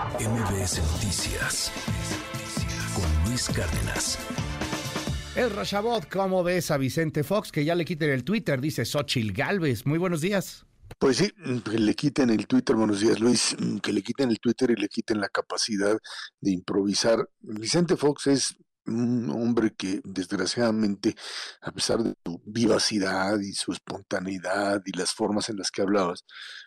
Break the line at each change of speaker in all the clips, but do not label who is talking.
MBS Noticias con Luis Cárdenas.
El Rashabot, ¿cómo ves a Vicente Fox? Que ya le quiten el Twitter, dice Xochil Galvez. Muy buenos días.
Pues sí, que le quiten el Twitter, buenos días Luis, que le quiten el Twitter y le quiten la capacidad de improvisar. Vicente Fox es un hombre que desgraciadamente, a pesar de su vivacidad y su espontaneidad y las formas en las que hablabas,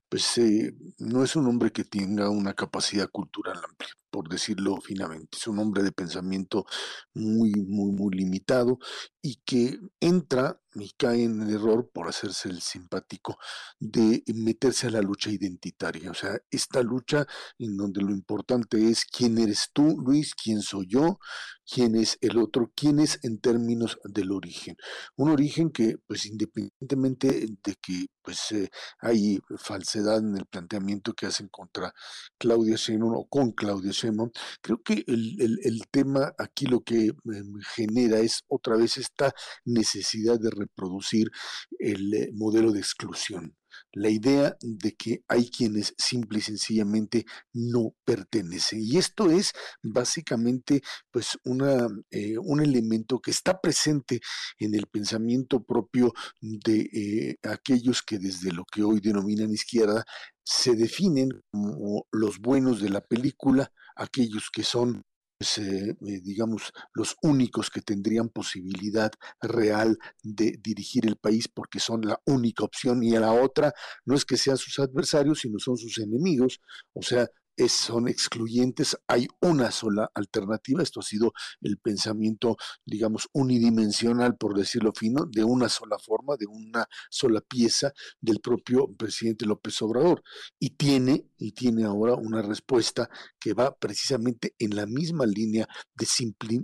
pues eh, no es un hombre que tenga una capacidad cultural amplia, por decirlo finamente. Es un hombre de pensamiento muy, muy, muy limitado y que entra y cae en el error por hacerse el simpático de meterse a la lucha identitaria. O sea, esta lucha en donde lo importante es quién eres tú, Luis, quién soy yo, quién es el otro, quién es en términos del origen. Un origen que, pues independientemente de que pues eh, hay falsedad en el planteamiento que hacen contra Claudia Sheinbaum o con Claudia Sheinbaum, creo que el, el tema aquí lo que em, genera es otra vez esta necesidad de reproducir el eh, modelo de exclusión la idea de que hay quienes simple y sencillamente no pertenecen. Y esto es básicamente pues una, eh, un elemento que está presente en el pensamiento propio de eh, aquellos que desde lo que hoy denominan izquierda se definen como los buenos de la película, aquellos que son pues, digamos, los únicos que tendrían posibilidad real de dirigir el país porque son la única opción y la otra no es que sean sus adversarios, sino son sus enemigos. O sea, son excluyentes, hay una sola alternativa, esto ha sido el pensamiento, digamos, unidimensional, por decirlo fino, de una sola forma, de una sola pieza del propio presidente López Obrador. Y tiene, y tiene ahora una respuesta que va precisamente en la misma línea de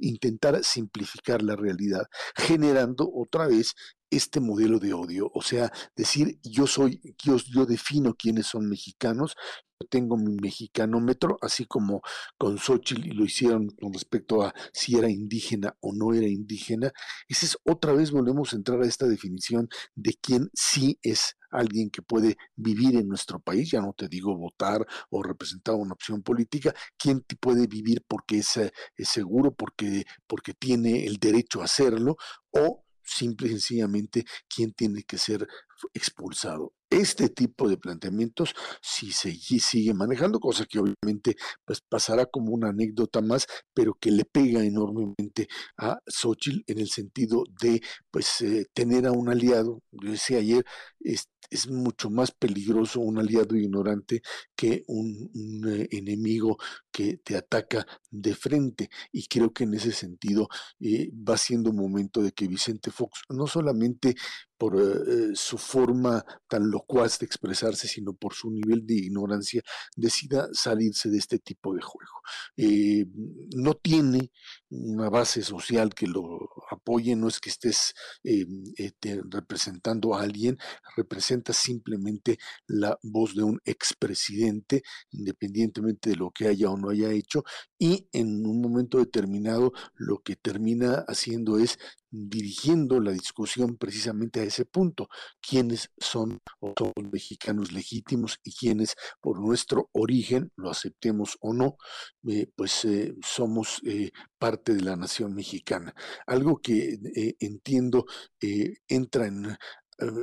intentar simplificar la realidad, generando otra vez este modelo de odio, o sea, decir yo soy, yo, defino quiénes son mexicanos, yo tengo mi mexicanómetro, así como con Xochitl lo hicieron con respecto a si era indígena o no era indígena, esa es otra vez volvemos a entrar a esta definición de quién sí es alguien que puede vivir en nuestro país, ya no te digo votar o representar una opción política, quién puede vivir porque es, eh, es seguro, porque, porque tiene el derecho a hacerlo, o simple y sencillamente quién tiene que ser expulsado. Este tipo de planteamientos, si se sigue manejando, cosa que obviamente pues, pasará como una anécdota más, pero que le pega enormemente a Xochitl en el sentido de pues eh, tener a un aliado. Yo decía ayer, es, mucho más peligroso un aliado ignorante que un, eh, enemigo que te ataca de frente. Y creo que en ese sentido eh, va siendo momento de que Vicente Fox no solamente por eh, su forma tan locuaz de expresarse, sino por su nivel de ignorancia, decida salirse de este tipo de juego. Eh, no tiene una base social que lo apoye, no es que estés eh, representando a alguien, representa simplemente la voz de un expresidente, independientemente de lo que haya o no haya hecho, y en un momento determinado lo que termina haciendo es dirigiendo la discusión precisamente a ese punto, quiénes son son mexicanos legítimos y quiénes por nuestro origen, lo aceptemos o no, eh, pues eh, somos eh, parte de la nación mexicana. Algo que entiendo entra en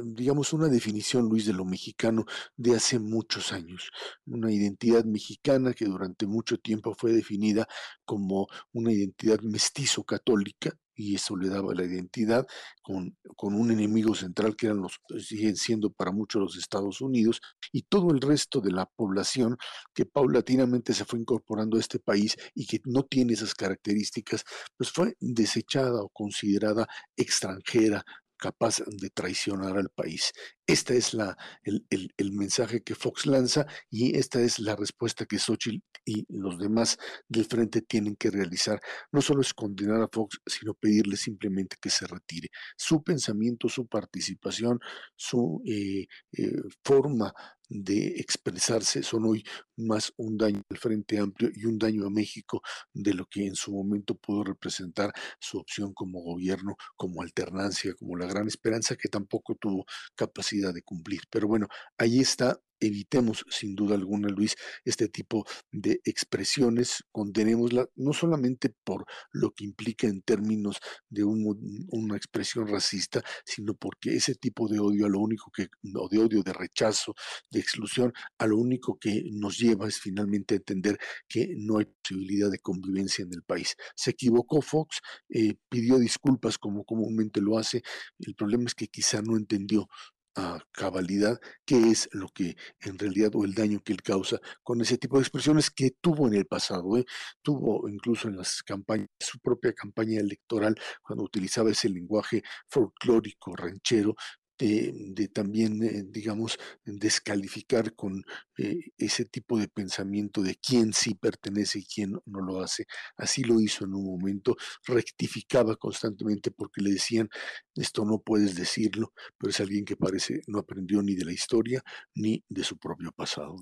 digamos, una definición, Luis, de lo mexicano de hace muchos años. Una identidad mexicana que durante mucho tiempo fue definida como una identidad mestizo-católica, y eso le daba la identidad con, con, un enemigo central que eran los, siguen siendo para muchos los Estados Unidos y todo el resto de la población que paulatinamente se fue incorporando a este país y que no tiene esas características, pues fue desechada o considerada extranjera, capaz de traicionar al país. Este es la, el, el, mensaje que Fox lanza y esta es la respuesta que Xochitl y los demás del frente tienen que realizar. No solo es condenar a Fox, sino pedirle simplemente que se retire. Su pensamiento, su participación, su eh, eh, forma de expresarse son hoy más un daño al Frente Amplio y un daño a México de lo que en su momento pudo representar su opción como gobierno, como alternancia, como la gran esperanza que tampoco tuvo capacidad de cumplir. Pero bueno, ahí está evitemos sin duda alguna, Luis, este tipo de expresiones, condenémosla no solamente por lo que implica en términos de una expresión racista, sino porque ese tipo de odio a lo único que, o de odio, de rechazo, de exclusión, a lo único que nos lleva es finalmente a entender que no hay posibilidad de convivencia en el país. Se equivocó Fox, eh, pidió disculpas como comúnmente lo hace, el problema es que quizá no entendió a cabalidad qué es lo que en realidad o el daño que él causa con ese tipo de expresiones que tuvo en el pasado, ¿eh? tuvo incluso en las campañas, su propia campaña electoral, cuando utilizaba ese lenguaje folclórico, ranchero, de, también, eh, digamos, descalificar con eh, ese tipo de pensamiento de quién sí pertenece y quién no lo hace. Así lo hizo en un momento, rectificaba constantemente porque le decían, esto no puedes decirlo, pero es alguien que parece no aprendió ni de la historia ni de su propio pasado.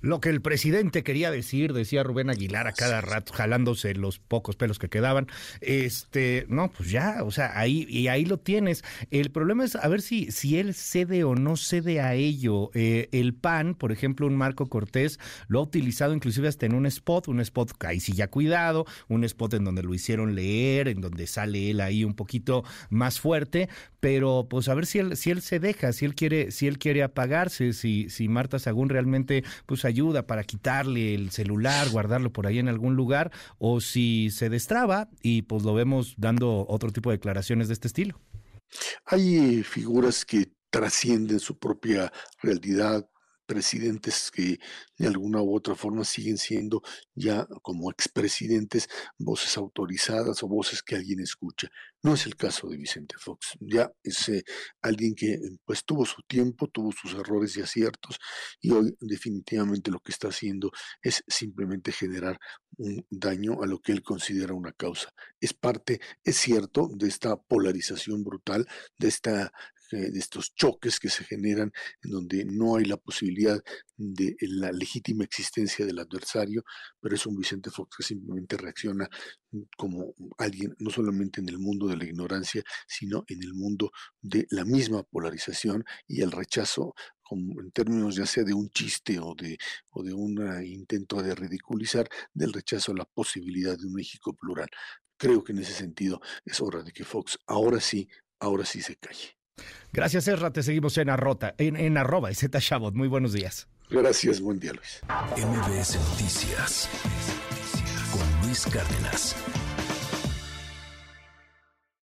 Lo que el presidente quería decir, decía Rubén Aguilar a cada rato, jalándose los pocos pelos que quedaban, este, no, pues ya, o sea, ahí, y ahí lo tienes. El problema es a ver si si, él cede o no cede a ello. Eh, el PAN, por ejemplo, un Marco Cortés, lo ha utilizado inclusive hasta en un spot, un spot ahí sí ya cuidado, un spot en donde lo hicieron leer, en donde sale él ahí un poquito más fuerte, pero pues a ver si él, si él se deja, si él quiere, si él quiere apagarse, si, si Marta Sagún realmente pues ayuda para quitarle el celular, guardarlo por ahí en algún lugar, o si se destraba y pues lo vemos dando otro tipo de declaraciones de este estilo.
Hay figuras que trascienden su propia realidad, presidentes que de alguna u otra forma siguen siendo ya como expresidentes voces autorizadas o voces que alguien escucha. No es el caso de Vicente Fox. Ya es alguien que pues tuvo su tiempo, tuvo sus errores y aciertos y hoy definitivamente lo que está haciendo es simplemente generar un daño a lo que él considera una causa. Es parte, es cierto, de esta polarización brutal, de esta eh, de estos choques que se generan en donde no hay la posibilidad de la legítima existencia del adversario, pero es un Vicente Fox que simplemente reacciona como alguien no solamente en el mundo de la ignorancia, sino en el mundo de la misma polarización y el rechazo como en términos ya sea de un chiste o de, o de un intento de ridiculizar, del rechazo a la posibilidad de un México plural. Creo que en ese sentido es hora de que Fox ahora sí, ahora sí se calle.
Gracias, Erra. Te seguimos en, arrota, en, en arroba Z Chabot. Muy buenos días.
Gracias, buen día, Luis.
MBS Noticias Cárdenas.